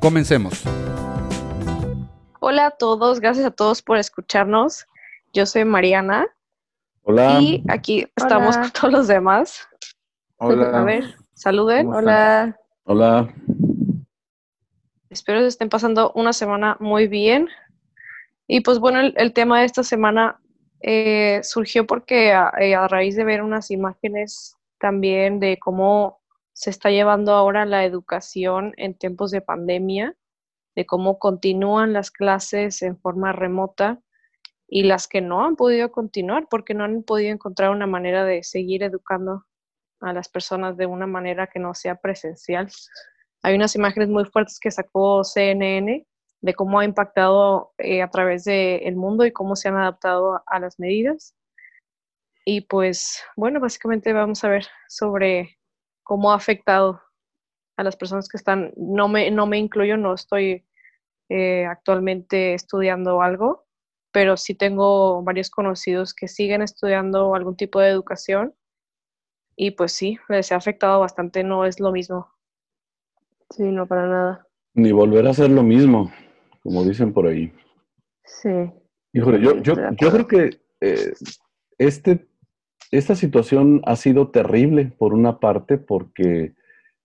Comencemos. Hola a todos, gracias a todos por escucharnos. Yo soy Mariana Hola. y aquí estamos con todos los demás. Hola. A ver, saluden. ¿Cómo Hola. Hola. Espero que estén pasando una semana muy bien. Y pues bueno, el, el tema de esta semana eh, surgió porque a, eh, a raíz de ver unas imágenes también de cómo se está llevando ahora la educación en tiempos de pandemia, de cómo continúan las clases en forma remota y las que no han podido continuar porque no han podido encontrar una manera de seguir educando a las personas de una manera que no sea presencial. Hay unas imágenes muy fuertes que sacó CNN de cómo ha impactado eh, a través del mundo y cómo se han adaptado a las medidas. Y pues, bueno, básicamente vamos a ver sobre cómo ha afectado a las personas que están, no me, no me incluyo, no estoy eh, actualmente estudiando algo, pero sí tengo varios conocidos que siguen estudiando algún tipo de educación y pues sí, les ha afectado bastante, no es lo mismo. Sí, no, para nada. Ni volver a hacer lo mismo, como dicen por ahí. Sí. Híjole, yo, yo, yo creo que eh, este, esta situación ha sido terrible por una parte porque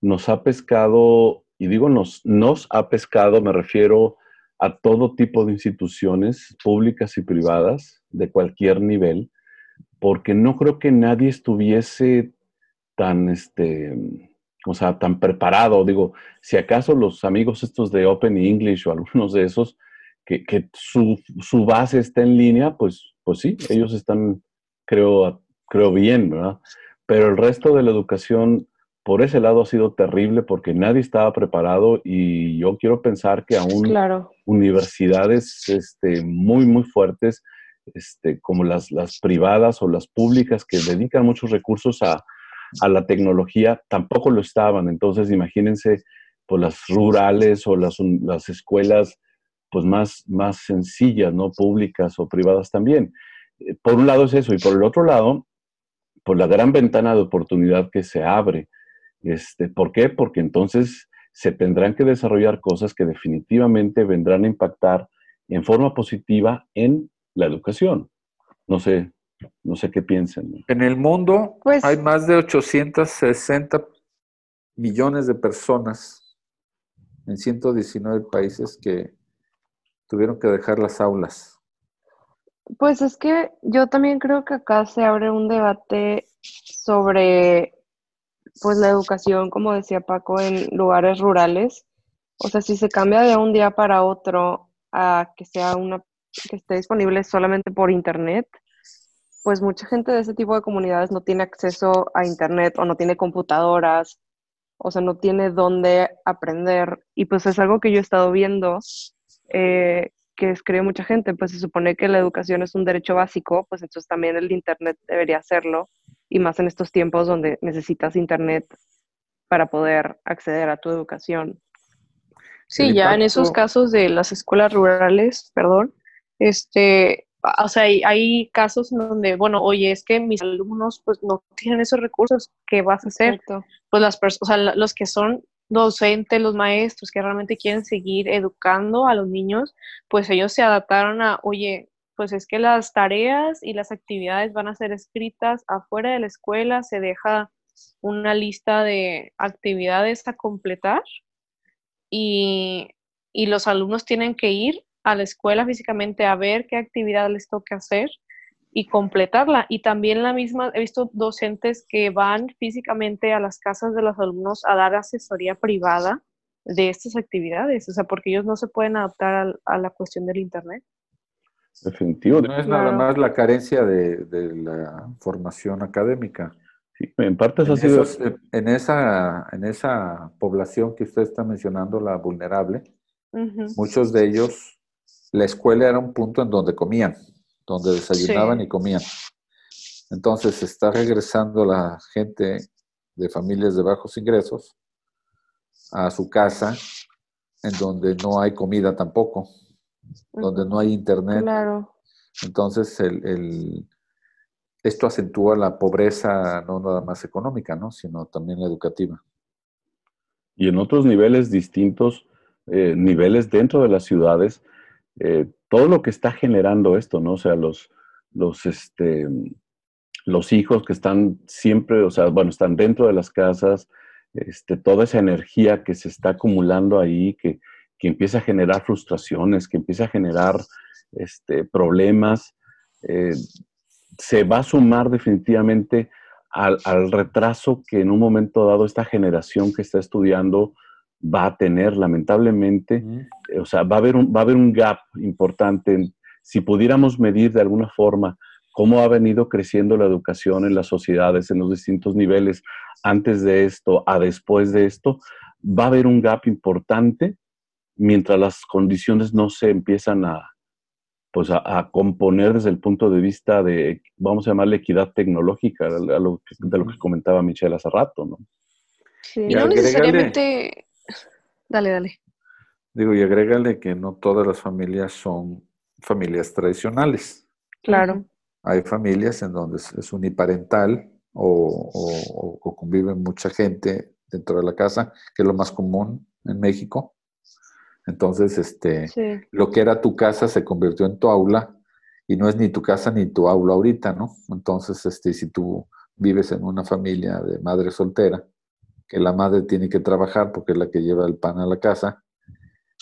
nos ha pescado, y digo nos, nos ha pescado, me refiero a todo tipo de instituciones públicas y privadas de cualquier nivel, porque no creo que nadie estuviese tan, este, o sea, tan preparado. Digo, si acaso los amigos estos de Open English o algunos de esos, que, que su, su base está en línea, pues, pues sí, ellos están, creo, creo bien, ¿verdad? Pero el resto de la educación, por ese lado, ha sido terrible porque nadie estaba preparado y yo quiero pensar que aún Claro. universidades este, muy, muy fuertes, este, como las, las privadas o las públicas que dedican muchos recursos a, a la tecnología, tampoco lo estaban. Entonces, imagínense, pues las rurales o las, las escuelas pues más, más sencillas, ¿no? Públicas o privadas también. Eh, Por un lado es eso, y por el otro lado, por la gran ventana de oportunidad que se abre. Este, ¿Por qué? Porque entonces se tendrán que desarrollar cosas que definitivamente vendrán a impactar en forma positiva en la educación. No sé, no sé qué piensen. ¿no? En el mundo Pues- hay más de 860 millones de personas en 119 países que tuvieron que dejar las aulas. Pues es que yo también creo que acá se abre un debate sobre pues la educación, como decía Paco, en lugares rurales. O sea, si se cambia de un día para otro a que sea una que esté disponible solamente por internet, pues mucha gente de ese tipo de comunidades no tiene acceso a internet o no tiene computadoras, o sea, no tiene dónde aprender. Y pues es algo que yo he estado viendo eh, que escribe mucha gente, pues se supone que la educación es un derecho básico, pues entonces también el internet debería hacerlo, y más en estos tiempos donde necesitas internet para poder acceder a tu educación. Sí, El ya en esos casos de las escuelas rurales, perdón, este, o sea, hay, hay casos en donde, bueno, oye, es que mis alumnos pues no tienen esos recursos, ¿qué vas a hacer? pues las personas, o sea, los que son docentes, los maestros que realmente quieren seguir educando a los niños, pues ellos se adaptaron a, oye, pues es que las tareas y las actividades van a ser escritas afuera de la escuela, se deja una lista de actividades a completar y, y los alumnos tienen que ir a la escuela físicamente a ver qué actividad les toca hacer y completarla. Y también la misma, he visto docentes que van físicamente a las casas de los alumnos a dar asesoría privada de estas actividades, o sea, porque ellos no se pueden adaptar al- a, la cuestión del Internet. Definitivo. No es nada más la carencia de, de la formación académica. Sí, en parte eso En, ha sido... esos- en esa, en esa población que usted está mencionando, la vulnerable. Muchos de ellos, la escuela era un punto en donde comían, donde desayunaban Sí. y comían. Entonces está regresando la gente de familias de bajos ingresos a su casa, en donde no hay comida tampoco, donde no hay internet. Claro. Entonces, el, el- esto acentúa la pobreza no nada más económica, ¿no? sino también la educativa. y en otros niveles distintos, eh, niveles dentro de las ciudades, eh, todo lo que está generando esto, ¿no? O sea, los, los, este, los hijos que están siempre, o sea, bueno, están dentro de las casas, este, toda esa energía que se está acumulando ahí, que, que empieza a generar frustraciones, que empieza a generar este, problemas, eh, se va a sumar definitivamente al, al retraso que en un momento dado esta generación que está estudiando va a tener, lamentablemente. Eh, O sea, va a haber un, va a haber un gap importante. si pudiéramos medir de alguna forma cómo ha venido creciendo la educación en las sociedades, en los distintos niveles, antes de esto a después de esto, va a haber un gap importante mientras las condiciones no se empiezan a, pues a, a componer desde el punto de vista de, vamos a llamarle equidad tecnológica, a lo que- de lo que comentaba Michelle hace rato, ¿no? Sí. Y Y no necesariamente. Dale, dale. Digo, y agrégale que no todas las familias son familias tradicionales. Claro. Hay familias en donde es, uniparental o, o- o convive mucha gente dentro de la casa, que es lo más común en México. Entonces, este, Sí. lo que era tu casa se convirtió en tu aula y no es ni tu casa ni tu aula ahorita, ¿no? Entonces, este, si tú vives en una familia de madre soltera, que la madre tiene que trabajar porque es la que lleva el pan a la casa,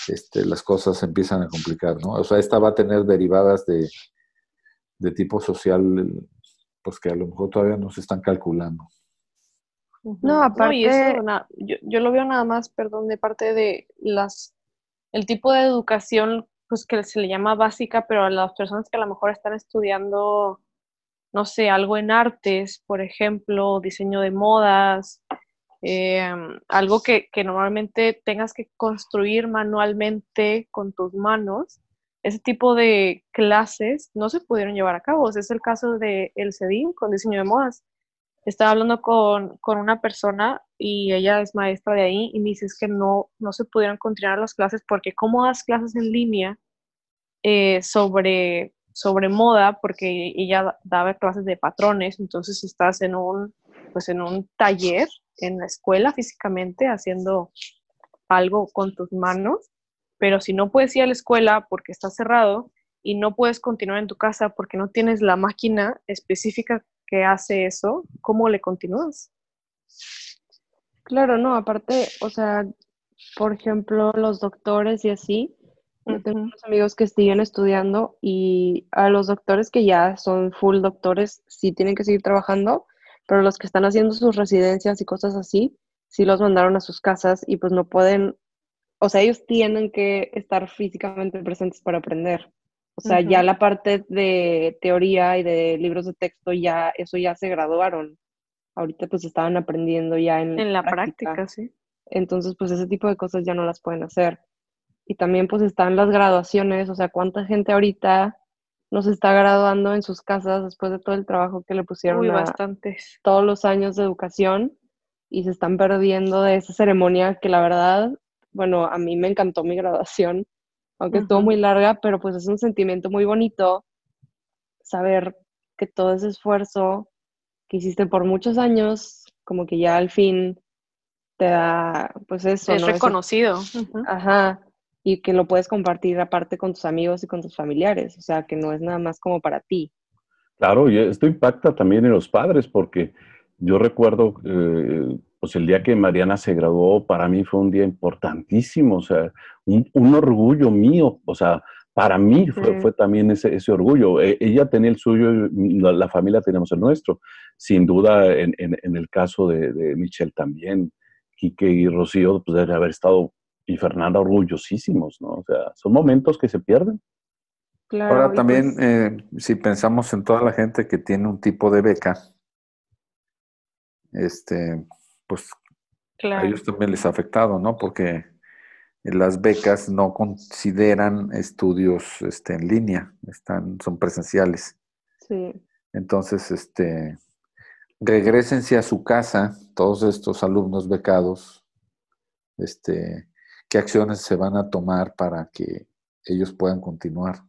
este, las cosas se empiezan a complicar, ¿no? O sea, esta va a tener derivadas de, de tipo social, pues que a lo mejor todavía no se están calculando. No, aparte, y eso, na- yo, yo lo veo nada más, perdón, de parte de las, el tipo de educación, pues que se le llama básica, pero a las personas que a lo mejor están estudiando, no sé, algo en artes, por ejemplo, diseño de modas, eh, algo que, que normalmente tengas que construir manualmente con tus manos, ese tipo de clases no se pudieron llevar a cabo. Ese es el caso de el CEDIM con diseño de modas. Estaba hablando con, con una persona y ella es maestra de ahí y me dice que no, no se pudieron continuar las clases porque cómo das clases en línea eh, sobre, sobre moda, porque ella daba clases de patrones, entonces estás en un, pues en un taller en la escuela físicamente haciendo algo con tus manos, pero si no puedes ir a la escuela porque está cerrado y no puedes continuar en tu casa porque no tienes la máquina específica que hace eso, ¿cómo le continúas? Claro, no, aparte, o sea, por ejemplo, los doctores y así, yo tengo unos amigos que siguen estudiando y a los doctores que ya son full doctores sí tienen que seguir trabajando, pero los que están haciendo sus residencias y cosas así, sí los mandaron a sus casas y pues no pueden, o sea, ellos tienen que estar físicamente presentes para aprender. O sea, ya la parte de teoría y de libros de texto, ya, eso ya se graduaron. Ahorita pues estaban aprendiendo ya en, En la práctica, sí. entonces, pues ese tipo de cosas ya no las pueden hacer. Y también pues están las graduaciones, o sea, cuánta gente ahorita no se está graduando en sus casas después de todo el trabajo que le pusieron Uy, a bastantes. todos los años de educación y se están perdiendo de esa ceremonia que la verdad, bueno, a mí me encantó mi graduación, aunque estuvo muy larga, pero pues es un sentimiento muy bonito saber que todo ese esfuerzo que hiciste por muchos años, como que ya al fin te da, pues eso, Es reconocido. Ajá, y que lo puedes compartir aparte con tus amigos y con tus familiares, o sea, que no es nada más como para ti. Claro, y esto impacta también en los padres, porque yo recuerdo, eh, pues el día que Mariana se graduó, para mí fue un día importantísimo, o sea, un, un orgullo mío, o sea, para mí fue, fue también ese, ese orgullo. E- ella tenía el suyo, la, la familia tenemos el nuestro. Sin duda, en, en- en el caso de, de Michelle también, Quique y Rocío, pues deben haber estado, y Fernanda, orgullosísimos, ¿no? O sea, son momentos que se pierden. Claro, Ahora también, pues, eh, si pensamos en toda la gente que tiene un tipo de beca, este, pues a ellos también les ha afectado, ¿no? Porque las becas no consideran estudios este, en línea, están, son presenciales. Sí. Entonces, este, regresense a su casa, todos estos alumnos becados, este, qué acciones se van a tomar para que ellos puedan continuar.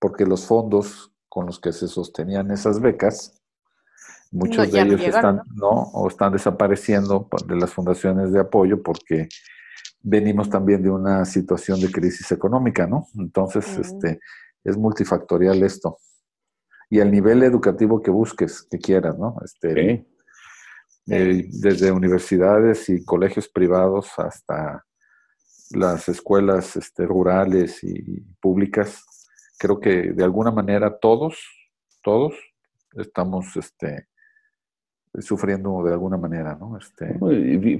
Porque los fondos con los que se sostenían esas becas, muchos No, de ellos llegaron, están, ¿no? O están desapareciendo pa- de las fundaciones de apoyo porque venimos también de una situación de crisis económica, ¿no? Entonces, Mm. este, es multifactorial esto. Y el nivel educativo que busques, que quieras, ¿no? Este, eh, desde universidades y colegios privados hasta las escuelas este, rurales y públicas, creo que de alguna manera todos, todos estamos este, sufriendo de alguna manera, ¿no? Este,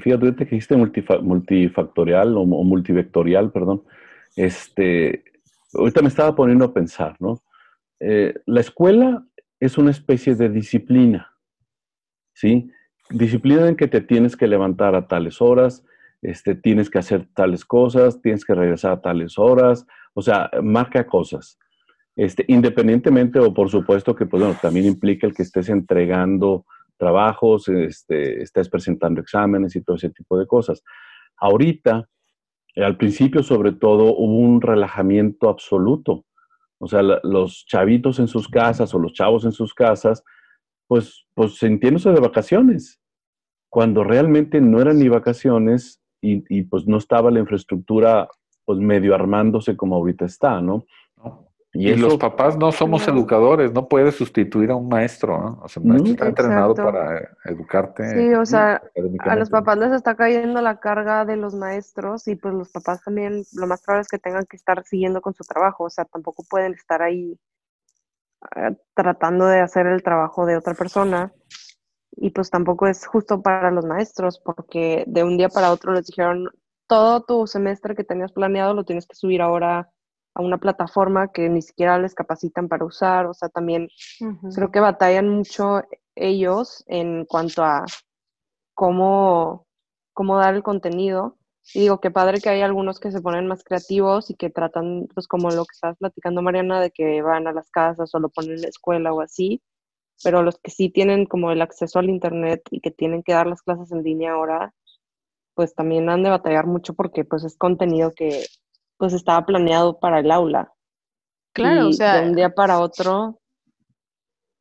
Fíjate que dijiste multifa- multifactorial o, o multivectorial, perdón. Este, ahorita me estaba poniendo a pensar, ¿no? Eh, la escuela es una especie de disciplina, ¿sí? Disciplina en que te tienes que levantar a tales horas, este, tienes que hacer tales cosas, tienes que regresar a tales horas, o sea, marca cosas. Este, independientemente o por supuesto que pues, bueno, también implica el que estés entregando trabajos, este, estés presentando exámenes y todo ese tipo de cosas. Ahorita, eh, al principio sobre todo, hubo un relajamiento absoluto. O sea, los chavitos en sus casas o los chavos en sus casas, pues, pues sintiéndose de vacaciones, cuando realmente no eran ni vacaciones y, y, pues no estaba la infraestructura pues medio armándose como ahorita está, ¿no? ¿no? Y, Y, eso, los papás no somos No. educadores, no puedes sustituir a un maestro, ¿no? O sea, un maestro está entrenado Exacto. para eh, educarte. Sí, o sea, A los papás les está cayendo la carga de los maestros y pues los papás también lo más probable es que tengan que estar siguiendo con su trabajo, o sea, tampoco pueden estar ahí eh, tratando de hacer el trabajo de otra persona y pues tampoco es justo para los maestros porque de un día para otro les dijeron todo tu semestre que tenías planeado lo tienes que subir ahora a una plataforma que ni siquiera les capacitan para usar, o sea, también creo que batallan mucho ellos en cuanto a cómo, cómo dar el contenido. Y digo, qué padre que hay algunos que se ponen más creativos y que tratan, pues como lo que estabas platicando, Mariana, de que van a las casas o lo ponen en la escuela o así, pero los que sí tienen como el acceso al internet y que tienen que dar las clases en línea ahora, pues también han de batallar mucho porque pues es contenido que pues estaba planeado para el aula. Claro, o sea, de un día para otro,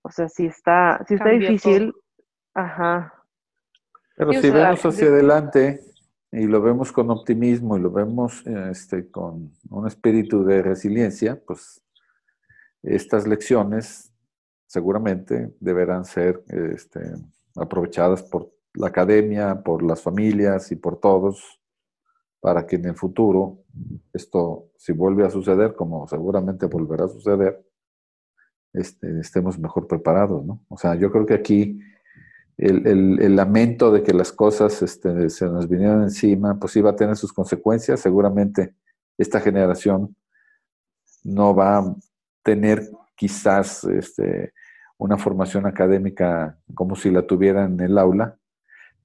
o sea, sí está, sí está difícil. Ajá. Pero Sí, o si sea, vemos hacia de- adelante y lo vemos con optimismo y lo vemos este, con un espíritu de resiliencia, pues estas lecciones seguramente deberán ser este, aprovechadas por la academia, por las familias y por todos, para que en el futuro esto, si vuelve a suceder, como seguramente volverá a suceder, este, estemos mejor preparados, ¿no? O sea, yo creo que aquí el, el- el lamento de que las cosas este, se nos vinieran encima, pues iba a tener sus consecuencias. Seguramente esta generación no va a tener quizás este, una formación académica como si la tuviera en el aula,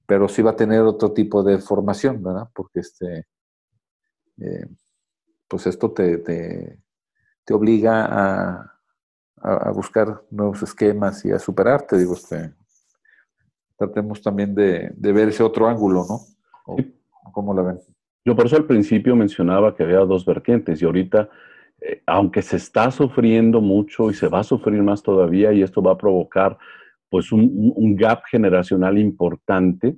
pero sí va a tener otro tipo de formación, ¿verdad? Porque este, eh, pues esto te, te, te obliga a, a, a buscar nuevos esquemas y a superarte, digo, este, tratemos también de, de ver ese otro ángulo, ¿no? O- ¿Cómo la ven? Yo por eso al principio mencionaba que había dos vertientes y ahorita, eh, aunque se está sufriendo mucho y se va a sufrir más todavía y esto va a provocar pues un, gap generacional importante,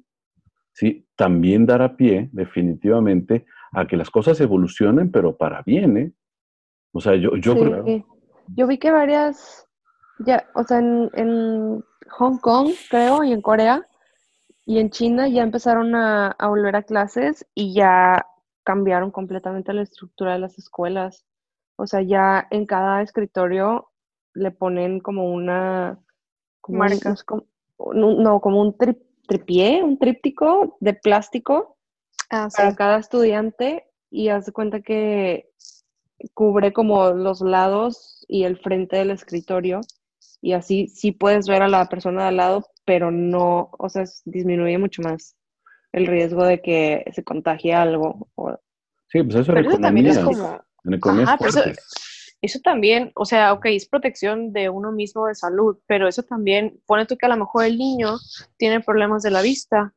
¿sí? también dará pie definitivamente a que las cosas evolucionen, pero para bien, ¿eh? O sea, yo, yo Sí. creo... Yo vi que varias, ya, o sea, en, en Hong Kong, creo, y en Corea, y en China ya empezaron a, a volver a clases y ya cambiaron completamente la estructura de las escuelas. O sea, ya en cada escritorio le ponen como una, como un- Marca. no sé cómo- un- no, como un tri- tripié, un tríptico de plástico Ah, para cada estudiante y haz de cuenta que cubre como los lados y el frente del escritorio y así sí puedes ver a la persona de al lado, pero no, o sea, es- disminuye mucho más el riesgo de que se contagie algo. o- Sí, pues eso Pero en eso también es como, En economía Ajá, es eso también, o sea, ok, es protección de uno mismo de salud, pero eso también, pone tú que a lo mejor el niño tiene problemas de la vista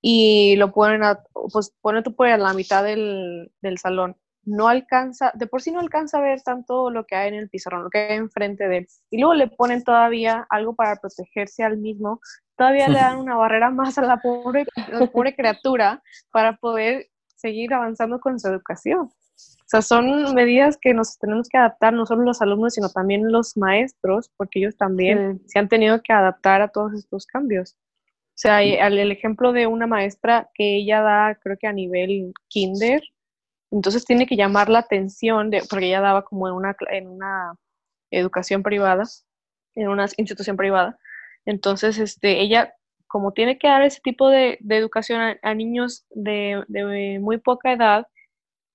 y lo ponen a, pues pone tú por a la mitad del, del salón. No alcanza, de por sí no alcanza a ver tanto lo que hay en el pizarrón, lo que hay enfrente de él. Y luego le ponen todavía algo para protegerse al mismo. Todavía le dan una barrera más a la pobre, a la pobre criatura para poder seguir avanzando con su educación. O sea, son medidas que nos tenemos que adaptar, no solo los alumnos, sino también los maestros, porque ellos también Sí. se han tenido que adaptar a todos estos cambios. O sea, al- el ejemplo de una maestra que ella da, creo que a nivel kinder, entonces tiene que llamar la atención, de, porque ella daba como en una, en una educación privada, en una institución privada. Entonces, este, ella, como tiene que dar ese tipo de, de educación a, a niños de, de muy poca edad,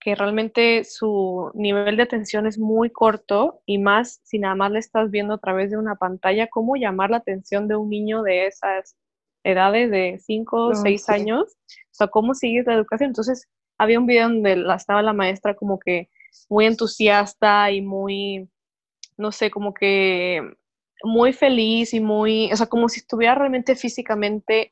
que realmente su nivel de atención es muy corto y más si nada más le estás viendo a través de una pantalla, cómo llamar la atención de un niño de esas edades de 5 o No, 6 sí. años, o sea, cómo sigues la educación. Entonces, había un video donde la, estaba la maestra como que muy entusiasta y muy, no sé, como que muy feliz y muy, o sea, como si estuviera realmente físicamente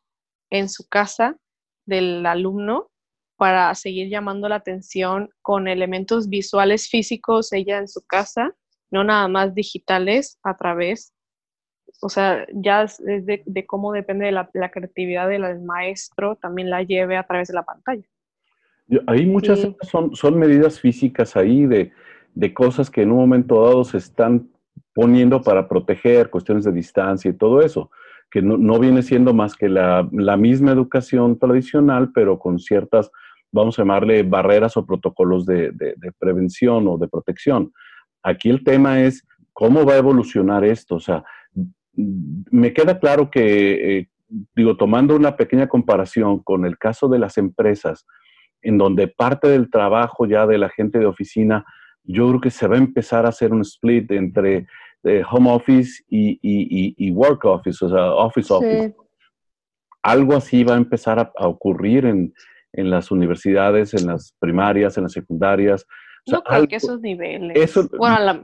en su casa del alumno para seguir llamando la atención con elementos visuales físicos ella en su casa, no nada más digitales a través. O sea, ya es de, de cómo depende de la, la creatividad del maestro, también la lleve a través de la pantalla. Hay muchas Sí. son, son medidas físicas ahí de, de cosas que en un momento dado se están poniendo para proteger cuestiones de distancia y todo eso, que no, no viene siendo más que la, la misma educación tradicional, pero con ciertas, vamos a llamarle barreras o protocolos de, de- prevención o de protección. Aquí el tema es cómo va a evolucionar esto. O sea, me queda claro que, eh, digo, tomando una pequeña comparación con el caso de las empresas, en donde parte del trabajo ya de la gente de oficina, yo creo que se va a empezar a hacer un split entre eh, home office y, y- y- y work office, o sea, office office. Sí. Algo así va a empezar a, a ocurrir en, en las universidades, en las primarias, en las secundarias. O sea, no creo algo- que esos niveles. eso- bueno, a la,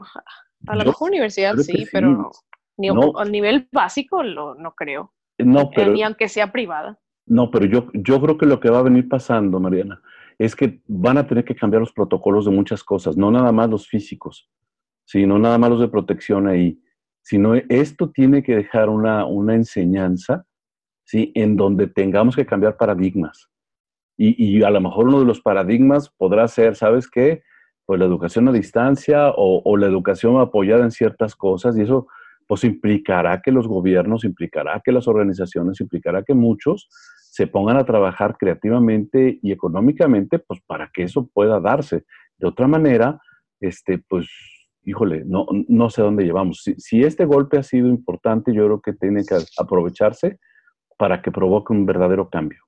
a la yo mejor universidad sí, sí. pero ni, No. al nivel básico lo, no creo. no, Eh, pero, ni aunque sea privada. no, pero yo, yo creo que lo que va a venir pasando, Mariana, es que van a tener que cambiar los protocolos de muchas cosas, no nada más los físicos, sino nada más de protección ahí, sino esto tiene que dejar una, una enseñanza, ¿sí? En donde tengamos que cambiar paradigmas. Y, y a lo mejor uno de los paradigmas podrá ser, ¿sabes qué? Pues la educación a distancia o, o la educación apoyada en ciertas cosas y eso pues implicará que los gobiernos, implicará que las organizaciones, implicará que muchos se pongan a trabajar creativamente y económicamente, pues para que eso pueda darse. De otra manera, este, pues, híjole, no, no sé dónde llevamos. Si, si este golpe ha sido importante, yo creo que tiene que aprovecharse para que provoque un verdadero cambio.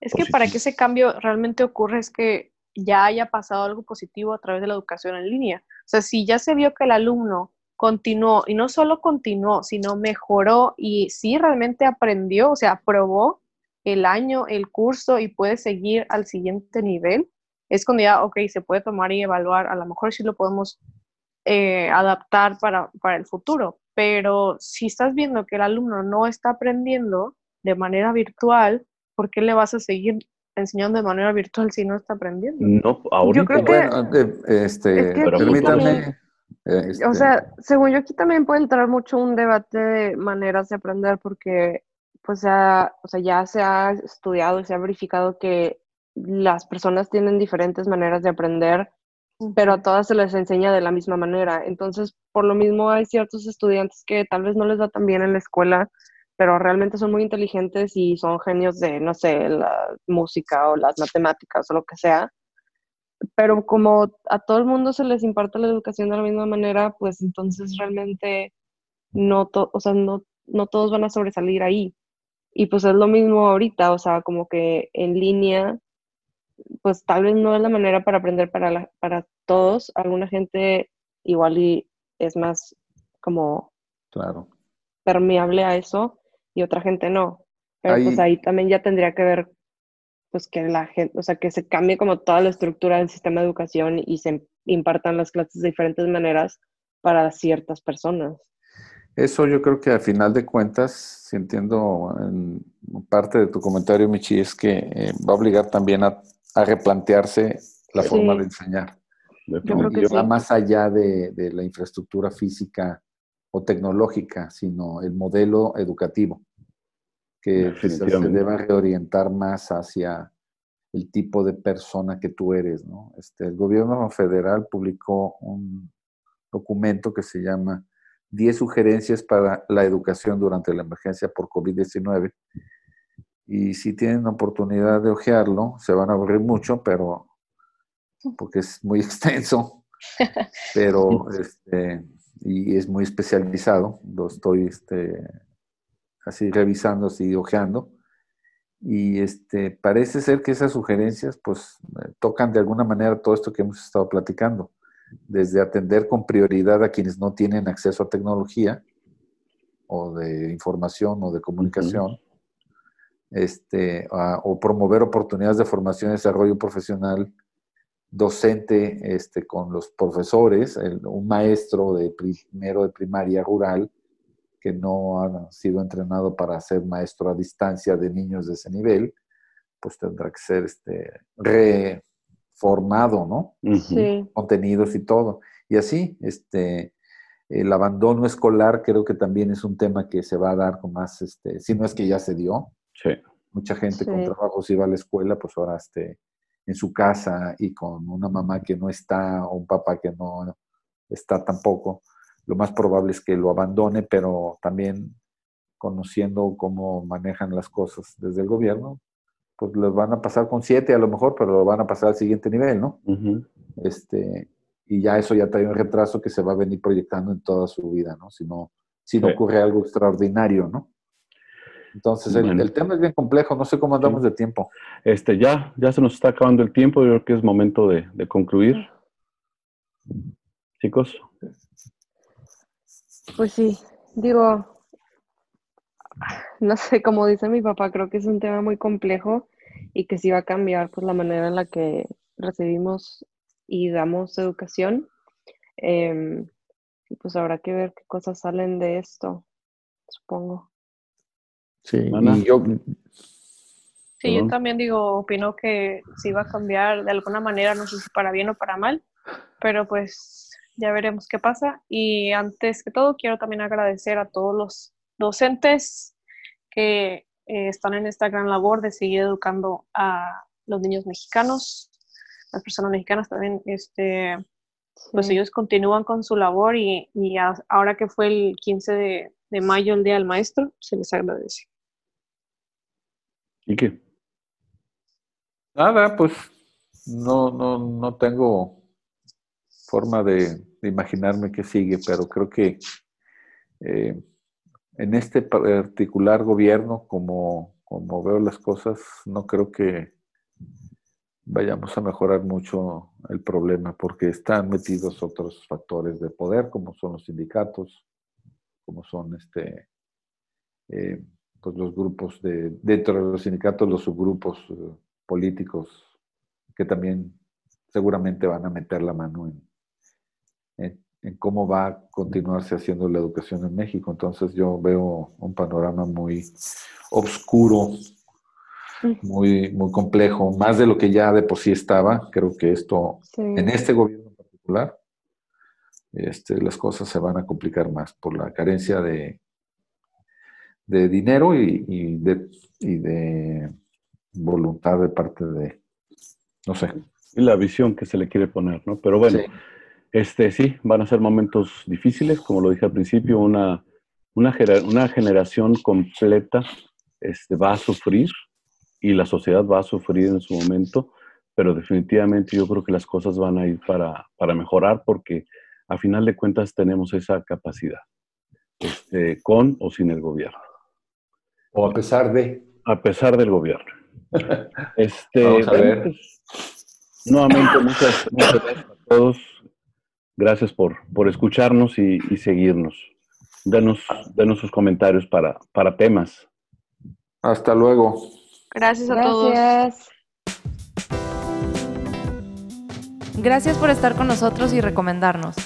Es que para que ese cambio realmente ocurra es que ya haya pasado algo positivo a través de la educación en línea. O sea, si ya se vio que el alumno continuó, y no solo continuó, sino mejoró y sí realmente aprendió, o sea, aprobó el año, el curso y puede seguir al siguiente nivel, es cuando ya, ok, se puede tomar y evaluar, a lo mejor sí lo podemos eh, adaptar para, para el futuro, pero si estás viendo que el alumno no está aprendiendo de manera virtual, ¿por qué le vas a seguir enseñando de manera virtual si no está aprendiendo? No, ahorita. creo que- Bueno, este, es que permítame. este, O sea, según yo aquí también puede entrar mucho un debate de maneras de aprender porque pues ya, o sea, ya se ha estudiado y se ha verificado que las personas tienen diferentes maneras de aprender, pero a todas se les enseña de la misma manera. Entonces, por lo mismo hay ciertos estudiantes que tal vez no les va tan bien en la escuela, pero realmente son muy inteligentes y son genios de, no sé, la música o las matemáticas o lo que sea pero como a todo el mundo se les imparte la educación de la misma manera, pues entonces realmente no, to- o sea, no, no todos van a sobresalir ahí. Y pues es lo mismo ahorita, o sea, como que en línea, pues tal vez no es la manera para aprender para, la- para todos. Alguna gente igual y es más como claro. permeable a eso y otra gente no. Pero pues Ahí- ahí también ya tendría que ver pues que la gente, o sea, que se cambie como toda la estructura del sistema de educación y se impartan las clases de diferentes maneras para ciertas personas. Eso yo creo que al final de cuentas, si entiendo en parte de tu comentario, Michi, es que eh, va a obligar también a, a replantearse la forma Sí. de enseñar. Yo creo que Y va sí. más allá de, de la infraestructura física o tecnológica, sino el modelo educativo, que quizás se deba reorientar más hacia el tipo de persona que tú eres. ¿no? Este, el gobierno federal publicó un documento que se llama 10 sugerencias para la educación durante la emergencia por COVID-19. Y si tienen oportunidad de ojearlo, se van a aburrir mucho, pero porque es muy extenso, pero este, y es muy especializado. Lo estoy este, así revisando, así ojeando. Y este, parece ser que esas sugerencias pues eh, tocan de alguna manera todo esto que hemos estado platicando, desde atender con prioridad a quienes no tienen acceso a tecnología o de información o de comunicación, este, a- o promover oportunidades de formación y desarrollo profesional docente este, con los profesores, el- un maestro de primero de primaria rural que no ha sido entrenado para ser maestro a distancia de niños de ese nivel, pues tendrá que ser este, reformado, ¿no? Sí, Contenidos y todo. Y así, este, el abandono escolar creo que también es un tema que se va a dar con más, este, si no es que ya se dio, Sí. mucha gente con Sí. trabajos iba a la escuela, pues ahora este, en su casa y con una mamá que no está o un papá que no está tampoco, lo más probable es que lo abandone, pero también conociendo cómo manejan las cosas desde el gobierno, pues lo van a pasar con siete a lo mejor, pero lo van a pasar al siguiente nivel, ¿no? Este, y ya eso ya trae un retraso que se va a venir proyectando en toda su vida, ¿no? Si no, si no Sí. ocurre algo extraordinario, ¿no? Entonces, el, Bueno. el tema es bien complejo, no sé cómo andamos de tiempo. Este, ya, ya se nos está acabando el tiempo, yo creo que es momento de, de concluir. Chicos, pues sí, digo, no sé, como dice mi papá, creo que es un tema muy complejo y que sí va a cambiar pues la manera en la que recibimos y damos educación. Y pues habrá que ver qué cosas salen de esto, supongo. Sí, Ana. y yo, Sí, yo también digo, opino que sí va a cambiar de alguna manera, no sé si para bien o para mal, pero pues ya veremos qué pasa. Y antes que todo, quiero también agradecer a todos los docentes que eh, están en esta gran labor de seguir educando a los niños mexicanos, las personas mexicanas también, este, pues ellos continúan con su labor y, y a- ahora que fue el 15 de, de mayo, el Día del Maestro, se les agradece. ¿Y qué? nada, pues no, no, no tengo forma de, imaginarme qué sigue, pero creo que eh, en este particular gobierno, como, como veo las cosas, no creo que vayamos a mejorar mucho el problema, porque están metidos otros factores de poder, como son los sindicatos, como son este, eh, pues los grupos de, dentro de los sindicatos, los subgrupos eh, políticos, que también seguramente van a meter la mano en, en, en cómo va a continuarse haciendo la educación en México. Entonces yo veo un panorama muy oscuro, muy, muy complejo, más de lo que ya de por sí estaba. Creo que esto, Sí. en este gobierno en particular, este, las cosas se van a complicar más por la carencia de, de dinero y, y de, y de voluntad de parte de, no sé. Y la visión que se le quiere poner, ¿no? Pero bueno, Sí. este sí, van a ser momentos difíciles, como lo dije al principio, una, una, una generación completa este, va a sufrir y la sociedad va a sufrir en su momento, pero definitivamente yo creo que las cosas van a ir para, para mejorar porque a final de cuentas tenemos esa capacidad, este, con o sin el gobierno, a pesar de. A pesar del gobierno. Este, Vamos a ver. Pues, nuevamente, muchas, muchas, gracias a todos. Gracias por, por escucharnos y, seguirnos. Danos, danos, sus comentarios para, para temas. Hasta luego. Gracias a todos. Gracias por estar con nosotros y recomendarnos.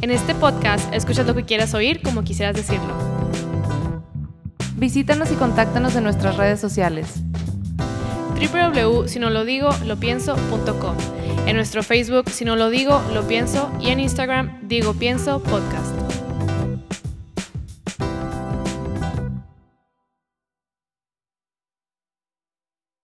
En este podcast escuchas lo que quieras oír como quisieras decirlo. Visítanos y contáctanos en nuestras redes sociales. www.sinolodigo.lopienso.com En nuestro Facebook, si no lo digo, lo pienso. Y en Instagram, digo pienso podcast.